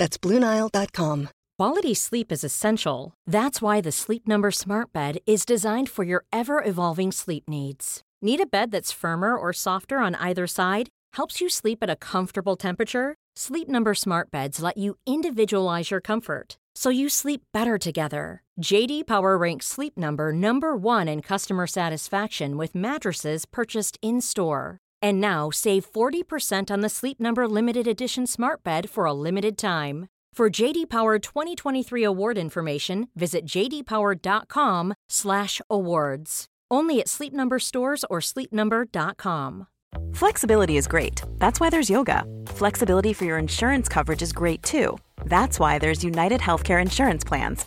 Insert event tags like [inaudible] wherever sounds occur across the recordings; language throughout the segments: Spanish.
That's BlueNile.com. Quality sleep is essential. That's why the Sleep Number Smart Bed is designed for your ever evolving sleep needs. Need a bed that's firmer or softer on either side? Helps you sleep at a comfortable temperature? Sleep Number Smart Beds let you individualize your comfort so you sleep better together. JD Power ranks Sleep Number number 1 in customer satisfaction with mattresses purchased in-store. And now save 40% on the Sleep Number limited edition Smart Bed for a limited time. For JD Power 2023 award information, visit jdpower.com/awards. Only at Sleep Number stores or sleepnumber.com. Flexibility is great. That's why there's yoga. Flexibility for your insurance coverage is great too. That's why there's United Healthcare Insurance Plans.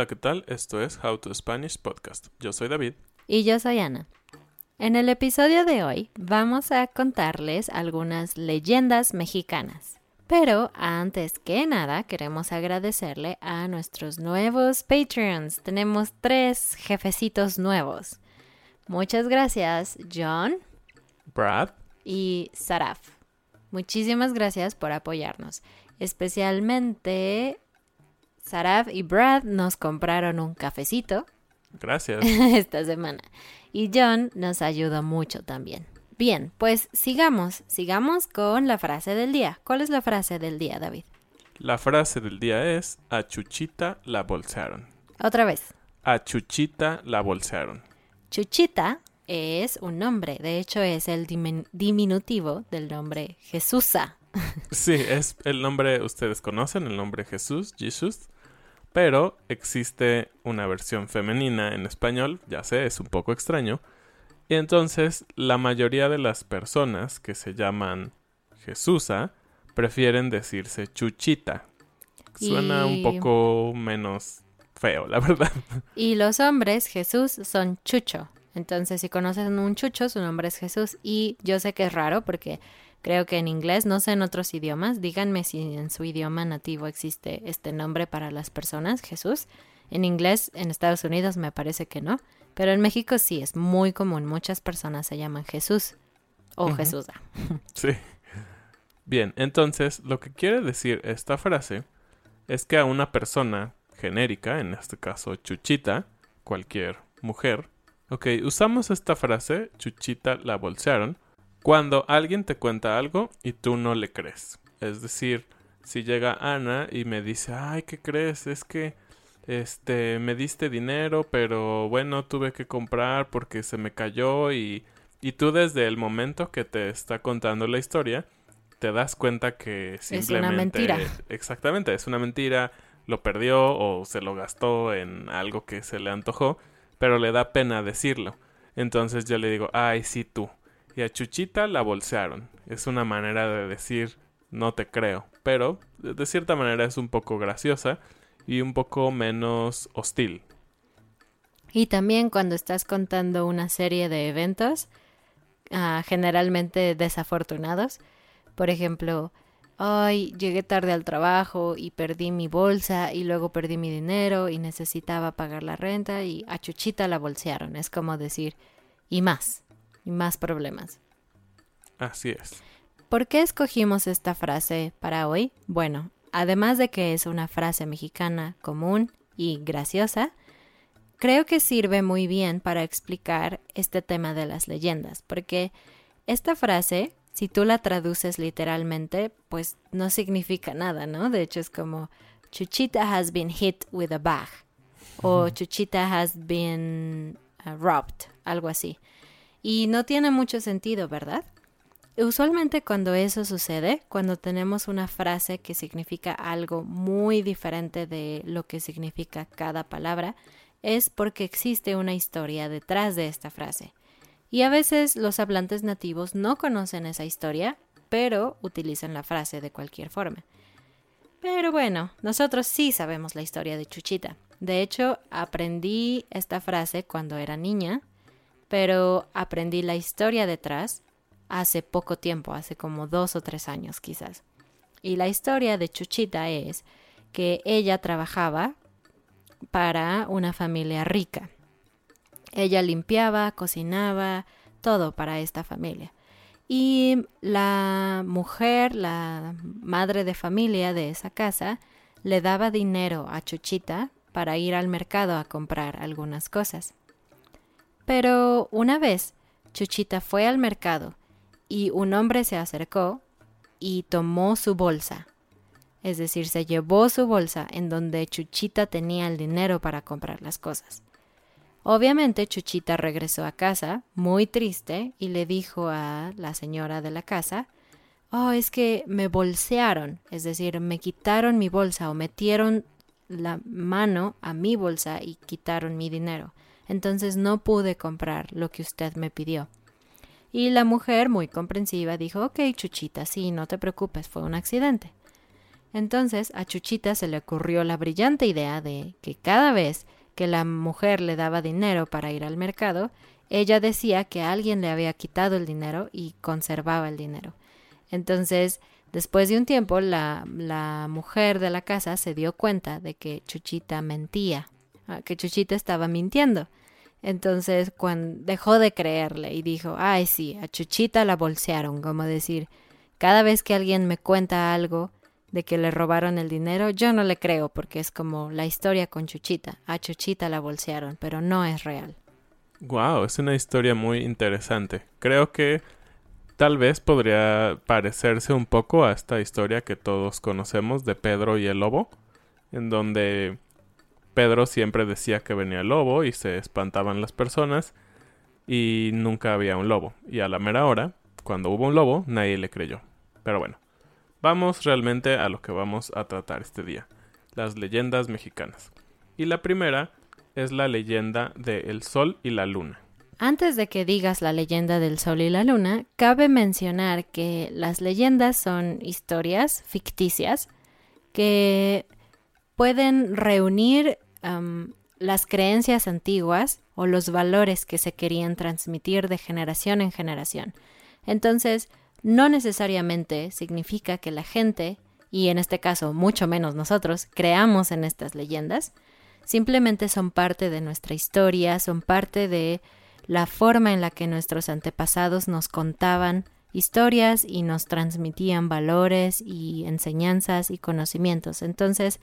Hola, ¿qué tal? Esto es How to Spanish Podcast. Yo soy David. Y yo soy Ana. En el episodio de hoy vamos a contarles algunas leyendas mexicanas. Pero antes que nada queremos agradecerle a nuestros nuevos Patreons. Tenemos tres jefecitos nuevos. Muchas gracias, John. Brad. Y Saraf. Muchísimas gracias por apoyarnos. Especialmente Saraf y Brad nos compraron un cafecito. Gracias. [laughs] esta semana. Y John nos ayudó mucho también. Bien, pues sigamos, sigamos con la frase del día. ¿Cuál es la frase del día, David? La frase del día es a Chuchita la bolsearon. Otra vez. A Chuchita la bolsearon. Chuchita es un nombre, de hecho es el diminutivo del nombre Jesusa. Sí, es el nombre, ustedes conocen el nombre Jesús, Jesús pero existe una versión femenina en español, ya sé, es un poco extraño, y entonces la mayoría de las personas que se llaman Jesusa prefieren decirse Chuchita. Suena un poco menos feo, la verdad. Y los hombres Jesús son Chucho. Entonces, si conocen un Chucho, su nombre es Jesús. Y yo sé que es raro porque Creo que en inglés, no sé en otros idiomas, díganme si en su idioma nativo existe este nombre para las personas, Jesús. En inglés, en Estados Unidos me parece que no, pero en México sí es muy común, muchas personas se llaman Jesús o Jesús. [laughs] Sí. Bien, entonces lo que quiere decir esta frase es que a una persona genérica, en este caso Chuchita, cualquier mujer, ok, usamos esta frase, Chuchita la bolsearon, cuando alguien te cuenta algo y tú no le crees. Es decir, si llega Ana y me dice, ay, ¿qué crees? Es que este me diste dinero, pero bueno, tuve que comprar porque se me cayó y, y tú desde el momento que te está contando la historia te das cuenta que simplemente es una mentira. Exactamente, es una mentira, lo perdió o se lo gastó en algo que se le antojó, pero le da pena decirlo. Entonces yo le digo, "Ay, sí tú." Y a Chuchita la bolsearon. Es una manera de decir no te creo, pero de cierta manera es un poco graciosa y un poco menos hostil. Y también cuando estás contando una serie de eventos, ah, generalmente desafortunados, por ejemplo, hoy llegué tarde al trabajo y perdí mi bolsa y luego perdí mi dinero y necesitaba pagar la renta y a Chuchita la bolsearon. Es como decir, y más y más problemas. Así es. ¿Por qué escogimos esta frase para hoy? Bueno, además de que es una frase mexicana común y graciosa, creo que sirve muy bien para explicar este tema de las leyendas, porque esta frase, si tú la traduces literalmente, pues no significa nada, ¿no? De hecho es como Chuchita has been hit with a bag o Chuchita has been uh, robbed, algo así. Y no tiene mucho sentido, ¿verdad? Usualmente cuando eso sucede, cuando tenemos una frase que significa algo muy diferente de lo que significa cada palabra, es porque existe una historia detrás de esta frase. Y a veces los hablantes nativos no conocen esa historia, pero utilizan la frase de cualquier forma. Pero bueno, nosotros sí sabemos la historia de Chuchita. De hecho, aprendí esta frase cuando era niña, pero aprendí la historia detrás hace poco tiempo, hace como dos o tres años quizás. Y la historia de Chuchita es que ella trabajaba para una familia rica. Ella limpiaba, cocinaba, todo para esta familia. Y la mujer, la madre de familia de esa casa, le daba dinero a Chuchita para ir al mercado a comprar algunas cosas. Pero una vez Chuchita fue al mercado y un hombre se acercó y tomó su bolsa. Es decir, se llevó su bolsa en donde Chuchita tenía el dinero para comprar las cosas. Obviamente Chuchita regresó a casa muy triste y le dijo a la señora de la casa, Oh, es que me bolsearon, es decir, me quitaron mi bolsa o metieron la mano a mi bolsa y quitaron mi dinero. Entonces no pude comprar lo que usted me pidió. Y la mujer, muy comprensiva, dijo, ok, Chuchita, sí, no te preocupes, fue un accidente. Entonces a Chuchita se le ocurrió la brillante idea de que cada vez que la mujer le daba dinero para ir al mercado, ella decía que alguien le había quitado el dinero y conservaba el dinero. Entonces, después de un tiempo, la, la mujer de la casa se dio cuenta de que Chuchita mentía, ah, que Chuchita estaba mintiendo. Entonces, cuando dejó de creerle y dijo, ay sí, a Chuchita la bolsearon, como decir, cada vez que alguien me cuenta algo de que le robaron el dinero, yo no le creo porque es como la historia con Chuchita. A Chuchita la bolsearon, pero no es real. Wow, es una historia muy interesante. Creo que tal vez podría parecerse un poco a esta historia que todos conocemos de Pedro y el lobo, en donde Pedro siempre decía que venía el lobo y se espantaban las personas y nunca había un lobo. Y a la mera hora, cuando hubo un lobo, nadie le creyó. Pero bueno, vamos realmente a lo que vamos a tratar este día, las leyendas mexicanas. Y la primera es la leyenda de El Sol y la Luna. Antes de que digas la leyenda del Sol y la Luna, cabe mencionar que las leyendas son historias ficticias que pueden reunir las creencias antiguas o los valores que se querían transmitir de generación en generación. Entonces, no necesariamente significa que la gente, y en este caso mucho menos nosotros, creamos en estas leyendas, simplemente son parte de nuestra historia, son parte de la forma en la que nuestros antepasados nos contaban historias y nos transmitían valores y enseñanzas y conocimientos. Entonces,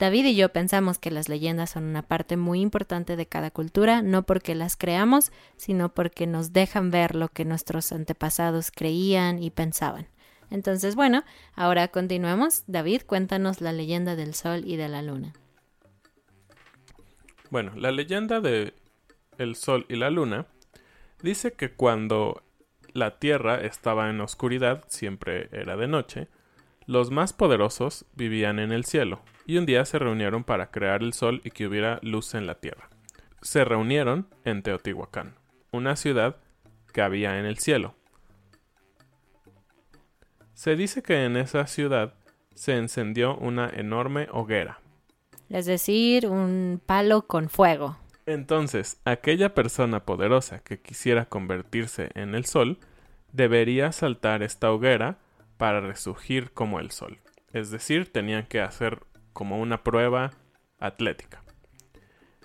David y yo pensamos que las leyendas son una parte muy importante de cada cultura, no porque las creamos, sino porque nos dejan ver lo que nuestros antepasados creían y pensaban. Entonces, bueno, ahora continuamos. David, cuéntanos la leyenda del sol y de la luna. Bueno, la leyenda de el sol y la luna dice que cuando la tierra estaba en oscuridad, siempre era de noche, los más poderosos vivían en el cielo, y un día se reunieron para crear el sol y que hubiera luz en la tierra. Se reunieron en Teotihuacán, una ciudad que había en el cielo. Se dice que en esa ciudad se encendió una enorme hoguera. Es decir, un palo con fuego. Entonces, aquella persona poderosa que quisiera convertirse en el sol debería saltar esta hoguera para resurgir como el sol. Es decir, tenían que hacer como una prueba atlética.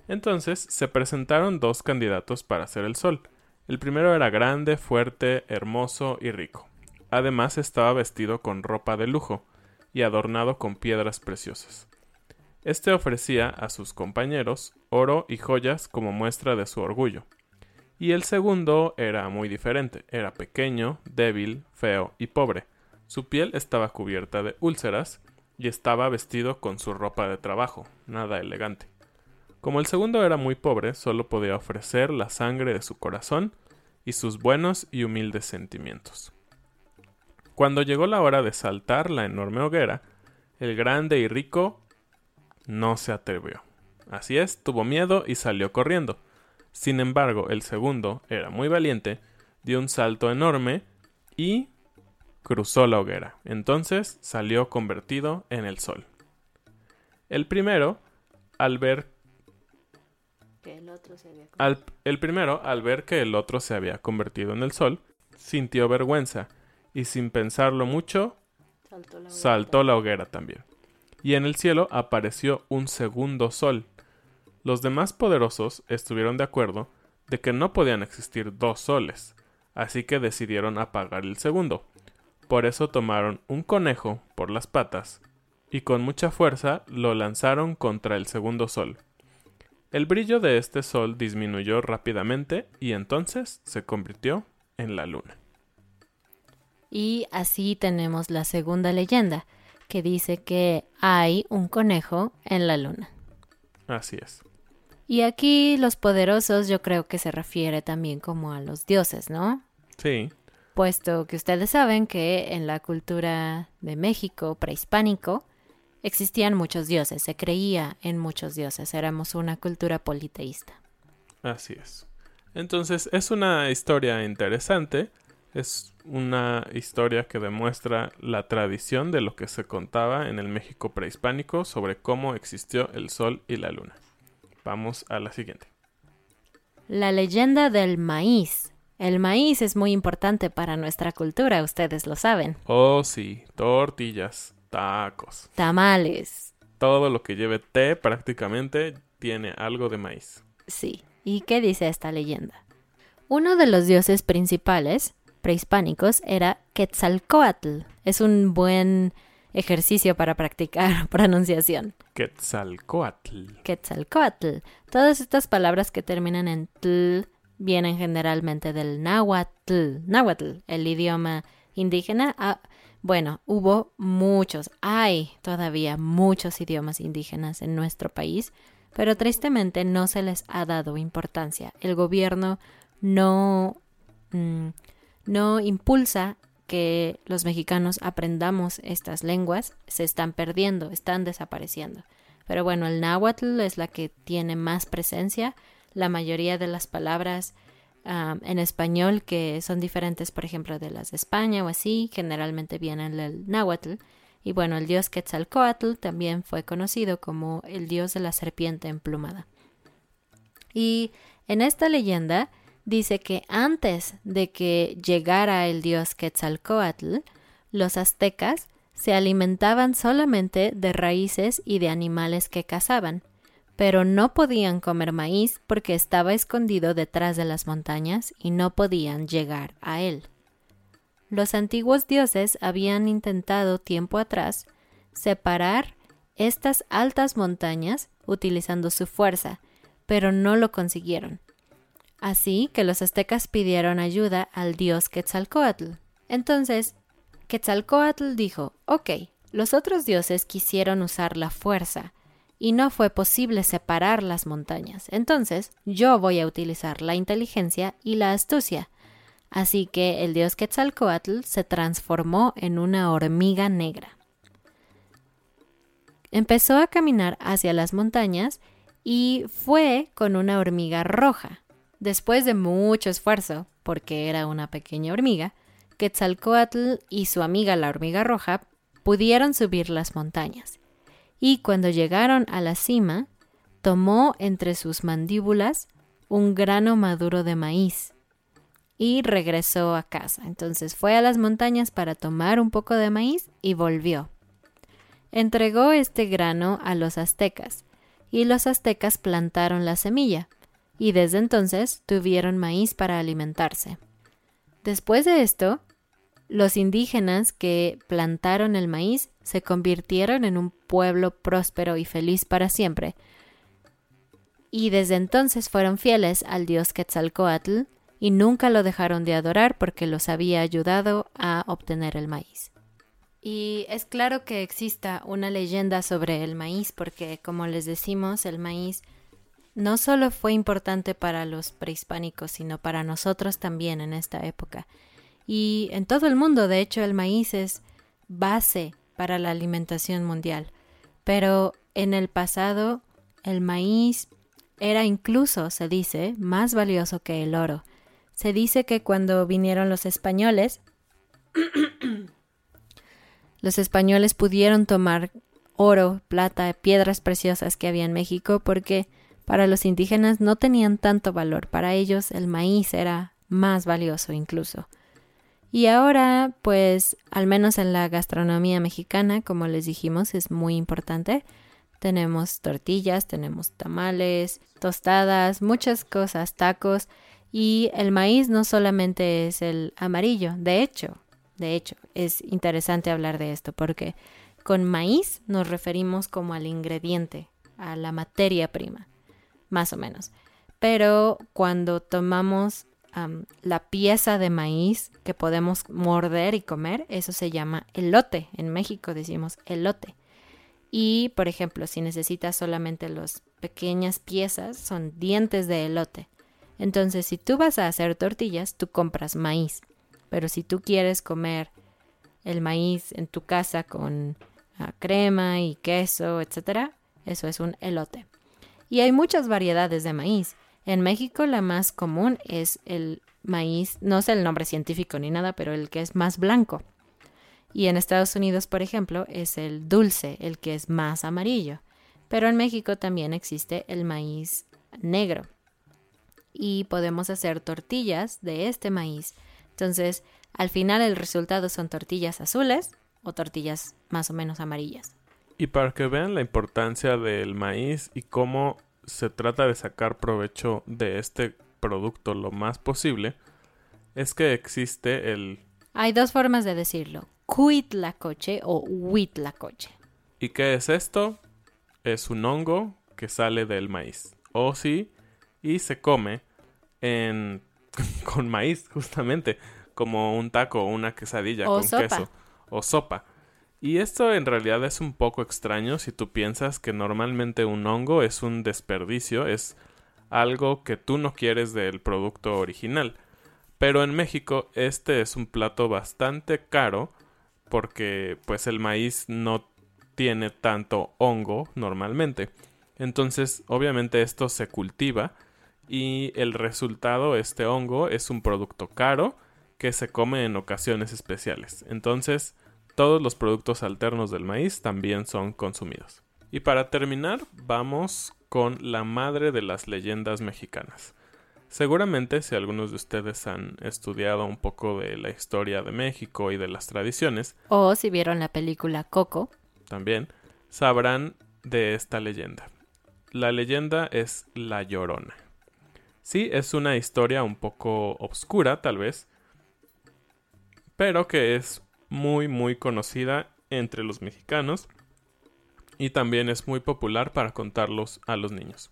Entonces se presentaron dos candidatos para ser el sol. El primero era grande, fuerte, hermoso y rico. Además estaba vestido con ropa de lujo y adornado con piedras preciosas. Este ofrecía a sus compañeros oro y joyas como muestra de su orgullo. Y el segundo era muy diferente, era pequeño, débil, feo y pobre. Su piel estaba cubierta de úlceras y estaba vestido con su ropa de trabajo, nada elegante. Como el segundo era muy pobre, solo podía ofrecer la sangre de su corazón y sus buenos y humildes sentimientos. Cuando llegó la hora de saltar la enorme hoguera, el grande y rico no se atrevió. Así es, tuvo miedo y salió corriendo. Sin embargo, el segundo era muy valiente, dio un salto enorme y cruzó la hoguera. Entonces salió convertido en el sol. El primero, al ver el, otro se había al, el primero, al ver que el otro se había convertido en el sol, sintió vergüenza y sin pensarlo mucho, saltó la, saltó la hoguera también. Y en el cielo apareció un segundo sol. Los demás poderosos estuvieron de acuerdo de que no podían existir dos soles, así que decidieron apagar el segundo. Por eso tomaron un conejo por las patas y con mucha fuerza lo lanzaron contra el segundo sol. El brillo de este sol disminuyó rápidamente y entonces se convirtió en la luna. Y así tenemos la segunda leyenda, que dice que hay un conejo en la luna. Así es. Y aquí los poderosos yo creo que se refiere también como a los dioses, ¿no? Sí. Puesto que ustedes saben que en la cultura de México prehispánico existían muchos dioses, se creía en muchos dioses, éramos una cultura politeísta. Así es. Entonces es una historia interesante, es una historia que demuestra la tradición de lo que se contaba en el México prehispánico sobre cómo existió el sol y la luna. Vamos a la siguiente. La leyenda del maíz. El maíz es muy importante para nuestra cultura, ustedes lo saben. Oh, sí, tortillas, tacos. Tamales. Todo lo que lleve té prácticamente tiene algo de maíz. Sí. ¿Y qué dice esta leyenda? Uno de los dioses principales prehispánicos era Quetzalcoatl. Es un buen ejercicio para practicar [laughs] pronunciación. Quetzalcoatl. Quetzalcoatl. Todas estas palabras que terminan en tl vienen generalmente del náhuatl. Náhuatl, el idioma indígena. Ah, bueno, hubo muchos, hay todavía muchos idiomas indígenas en nuestro país, pero tristemente no se les ha dado importancia. El gobierno no, mm, no impulsa que los mexicanos aprendamos estas lenguas, se están perdiendo, están desapareciendo. Pero bueno, el náhuatl es la que tiene más presencia. La mayoría de las palabras en español que son diferentes, por ejemplo, de las de España o así, generalmente vienen del náhuatl. Y bueno, el dios Quetzalcoatl también fue conocido como el dios de la serpiente emplumada. Y en esta leyenda dice que antes de que llegara el dios Quetzalcoatl, los aztecas se alimentaban solamente de raíces y de animales que cazaban, pero no podían comer maíz porque estaba escondido detrás de las montañas y no podían llegar a él. Los antiguos dioses habían intentado tiempo atrás separar estas altas montañas utilizando su fuerza, pero no lo consiguieron. Así que los aztecas pidieron ayuda al dios Quetzalcoatl. Entonces, Quetzalcoatl dijo, ok, los otros dioses quisieron usar la fuerza, y no fue posible separar las montañas. Entonces, yo voy a utilizar la inteligencia y la astucia. Así que el dios Quetzalcoatl se transformó en una hormiga negra. Empezó a caminar hacia las montañas y fue con una hormiga roja. Después de mucho esfuerzo, porque era una pequeña hormiga, Quetzalcoatl y su amiga la hormiga roja pudieron subir las montañas. Y cuando llegaron a la cima, tomó entre sus mandíbulas un grano maduro de maíz y regresó a casa. Entonces fue a las montañas para tomar un poco de maíz y volvió. Entregó este grano a los aztecas, y los aztecas plantaron la semilla, y desde entonces tuvieron maíz para alimentarse. Después de esto, los indígenas que plantaron el maíz se convirtieron en un pueblo próspero y feliz para siempre. Y desde entonces fueron fieles al dios Quetzalcoatl y nunca lo dejaron de adorar porque los había ayudado a obtener el maíz. Y es claro que exista una leyenda sobre el maíz porque, como les decimos, el maíz no solo fue importante para los prehispánicos, sino para nosotros también en esta época. Y en todo el mundo, de hecho, el maíz es base para la alimentación mundial. Pero en el pasado, el maíz era incluso, se dice, más valioso que el oro. Se dice que cuando vinieron los españoles, [coughs] los españoles pudieron tomar oro, plata, piedras preciosas que había en México porque para los indígenas no tenían tanto valor, para ellos el maíz era más valioso incluso. Y ahora, pues, al menos en la gastronomía mexicana, como les dijimos, es muy importante. Tenemos tortillas, tenemos tamales, tostadas, muchas cosas, tacos. Y el maíz no solamente es el amarillo, de hecho, de hecho, es interesante hablar de esto porque con maíz nos referimos como al ingrediente, a la materia prima más o menos. Pero cuando tomamos la pieza de maíz que podemos morder y comer, eso se llama elote. En México decimos elote. Y, por ejemplo, si necesitas solamente las pequeñas piezas, son dientes de elote. Entonces, si tú vas a hacer tortillas, tú compras maíz. Pero si tú quieres comer el maíz en tu casa con ah, crema y queso, etcétera, eso es un elote. Y hay muchas variedades de maíz. En México la más común es el maíz, no sé el nombre científico ni nada, pero el que es más blanco. Y en Estados Unidos, por ejemplo, es el dulce, el que es más amarillo. Pero en México también existe el maíz negro. Y podemos hacer tortillas de este maíz. Entonces, al final el resultado son tortillas azules o tortillas más o menos amarillas. Y para que vean la importancia del maíz y cómo se trata de sacar provecho de este producto lo más posible, es que existe el... Hay dos formas de decirlo, cuitlacoche o huitlacoche. ¿Y qué es esto? Es un hongo que sale del maíz. O sí, y se come en... [laughs] con maíz, justamente, como un taco o una quesadilla con queso o sopa. Y esto en realidad es un poco extraño si tú piensas que normalmente un hongo es un desperdicio, es algo que tú no quieres del producto original. Pero en México este es un plato bastante caro porque pues el maíz no tiene tanto hongo normalmente. Entonces obviamente esto se cultiva y el resultado, este hongo, es un producto caro que se come en ocasiones especiales. Entonces todos los productos alternos del maíz también son consumidos. Y para terminar, vamos con la madre de las leyendas mexicanas. Seguramente si algunos de ustedes han estudiado un poco de la historia de México y de las tradiciones, o si vieron la película Coco, también sabrán de esta leyenda. La leyenda es La Llorona. Sí, es una historia un poco obscura, tal vez, pero que es muy muy conocida entre los mexicanos y también es muy popular para contarlos a los niños.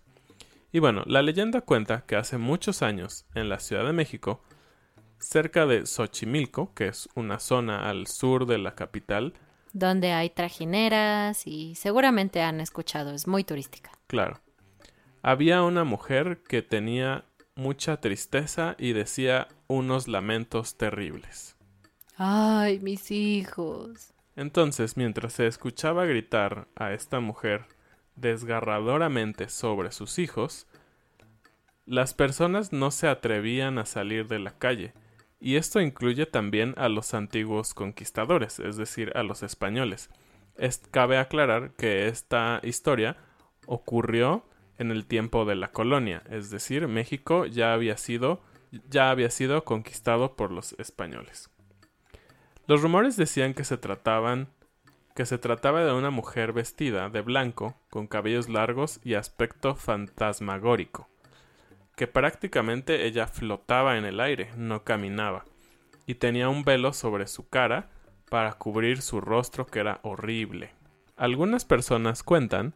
Y bueno, la leyenda cuenta que hace muchos años en la Ciudad de México, cerca de Xochimilco, que es una zona al sur de la capital, donde hay trajineras y seguramente han escuchado, es muy turística. Claro. Había una mujer que tenía mucha tristeza y decía unos lamentos terribles. Ay, mis hijos. Entonces, mientras se escuchaba gritar a esta mujer desgarradoramente sobre sus hijos, las personas no se atrevían a salir de la calle, y esto incluye también a los antiguos conquistadores, es decir, a los españoles. cabe aclarar que esta historia ocurrió en el tiempo de la colonia, es decir, México ya había sido ya había sido conquistado por los españoles. Los rumores decían que se trataban que se trataba de una mujer vestida de blanco, con cabellos largos y aspecto fantasmagórico, que prácticamente ella flotaba en el aire, no caminaba, y tenía un velo sobre su cara para cubrir su rostro que era horrible. Algunas personas cuentan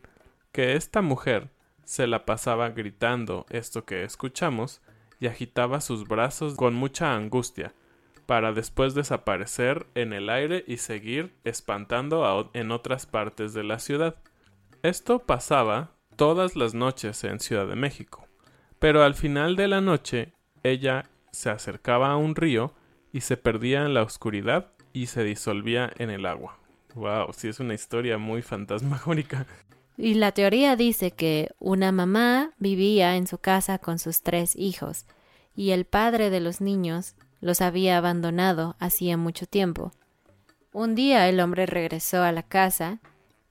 que esta mujer se la pasaba gritando esto que escuchamos y agitaba sus brazos con mucha angustia, para después desaparecer en el aire y seguir espantando en otras partes de la ciudad. Esto pasaba todas las noches en Ciudad de México, pero al final de la noche ella se acercaba a un río y se perdía en la oscuridad y se disolvía en el agua. Wow, sí es una historia muy fantasmagórica. Y la teoría dice que una mamá vivía en su casa con sus tres hijos y el padre de los niños los había abandonado hacía mucho tiempo. Un día el hombre regresó a la casa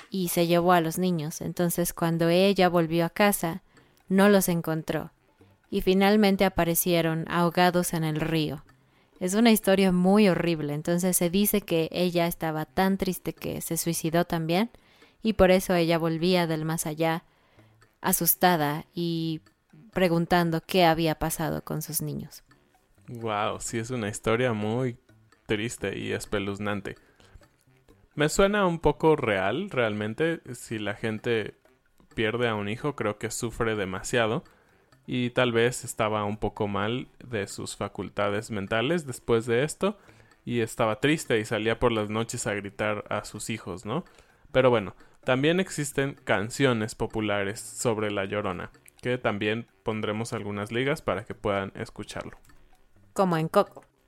y se llevó a los niños. Entonces cuando ella volvió a casa, no los encontró y finalmente aparecieron ahogados en el río. Es una historia muy horrible, entonces se dice que ella estaba tan triste que se suicidó también y por eso ella volvía del más allá asustada y preguntando qué había pasado con sus niños. Wow, sí es una historia muy triste y espeluznante. Me suena un poco real, realmente, si la gente pierde a un hijo, creo que sufre demasiado y tal vez estaba un poco mal de sus facultades mentales después de esto y estaba triste y salía por las noches a gritar a sus hijos, ¿no? Pero bueno, también existen canciones populares sobre La Llorona, que también pondremos algunas ligas para que puedan escucharlo. Como en.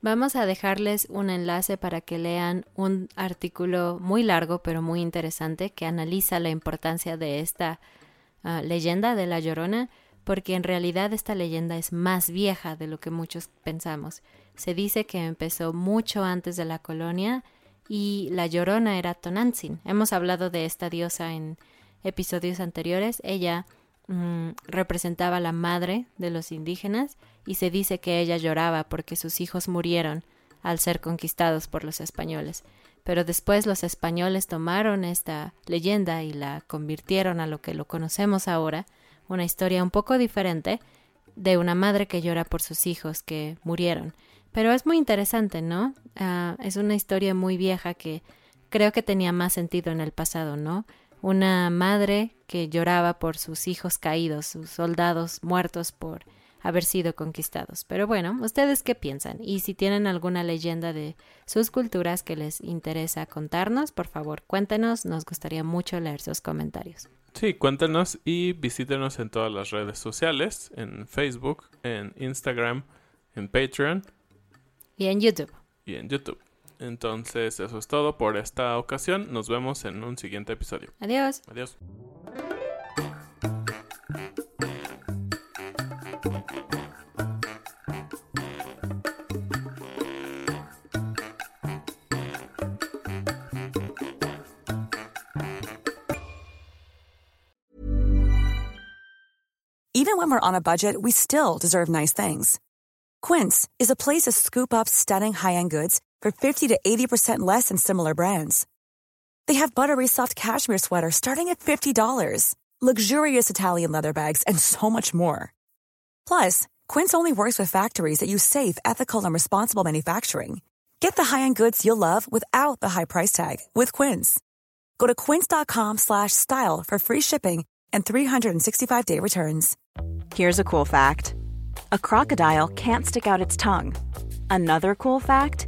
Vamos a dejarles un enlace para que lean un artículo muy largo pero muy interesante que analiza la importancia de esta ah, leyenda de La Llorona porque en realidad esta leyenda es más vieja de lo que muchos pensamos. Se dice que empezó mucho antes de la colonia y la llorona era Tonantzin. Hemos hablado de esta diosa en episodios anteriores. Ella mm, representaba la madre de los indígenas y se dice que ella lloraba porque sus hijos murieron al ser conquistados por los españoles. Pero después los españoles tomaron esta leyenda y la convirtieron a lo que lo conocemos ahora una historia un poco diferente de una madre que llora por sus hijos que murieron. Pero es muy interesante, ¿no? Ah, es una historia muy vieja que creo que tenía más sentido en el pasado, ¿no? Una madre que lloraba por sus hijos caídos, sus soldados muertos por haber sido conquistados. Pero bueno, ¿ustedes qué piensan? Y si tienen alguna leyenda de sus culturas que les interesa contarnos, por favor cuéntenos, nos gustaría mucho leer sus comentarios. Sí, cuéntenos y visítenos en todas las redes sociales, en Facebook, en Instagram, en Patreon. Y en YouTube. Y en YouTube. Entonces, eso es todo por esta ocasión. Nos vemos en un siguiente episodio. Adiós. Adiós. Even when we're on a budget, we still deserve nice things. Quince is a place to scoop up stunning high-end goods for 50 to 80% less than similar brands. They have buttery soft cashmere sweaters starting at $50, luxurious Italian leather bags, and so much more. Plus, Quince only works with factories that use safe, ethical, and responsible manufacturing. Get the high-end goods you'll love without the high price tag with Quince. Go to quince.com/style for free shipping and 365-day returns. Here's a cool fact a crocodile can't stick out its tongue. Another cool fact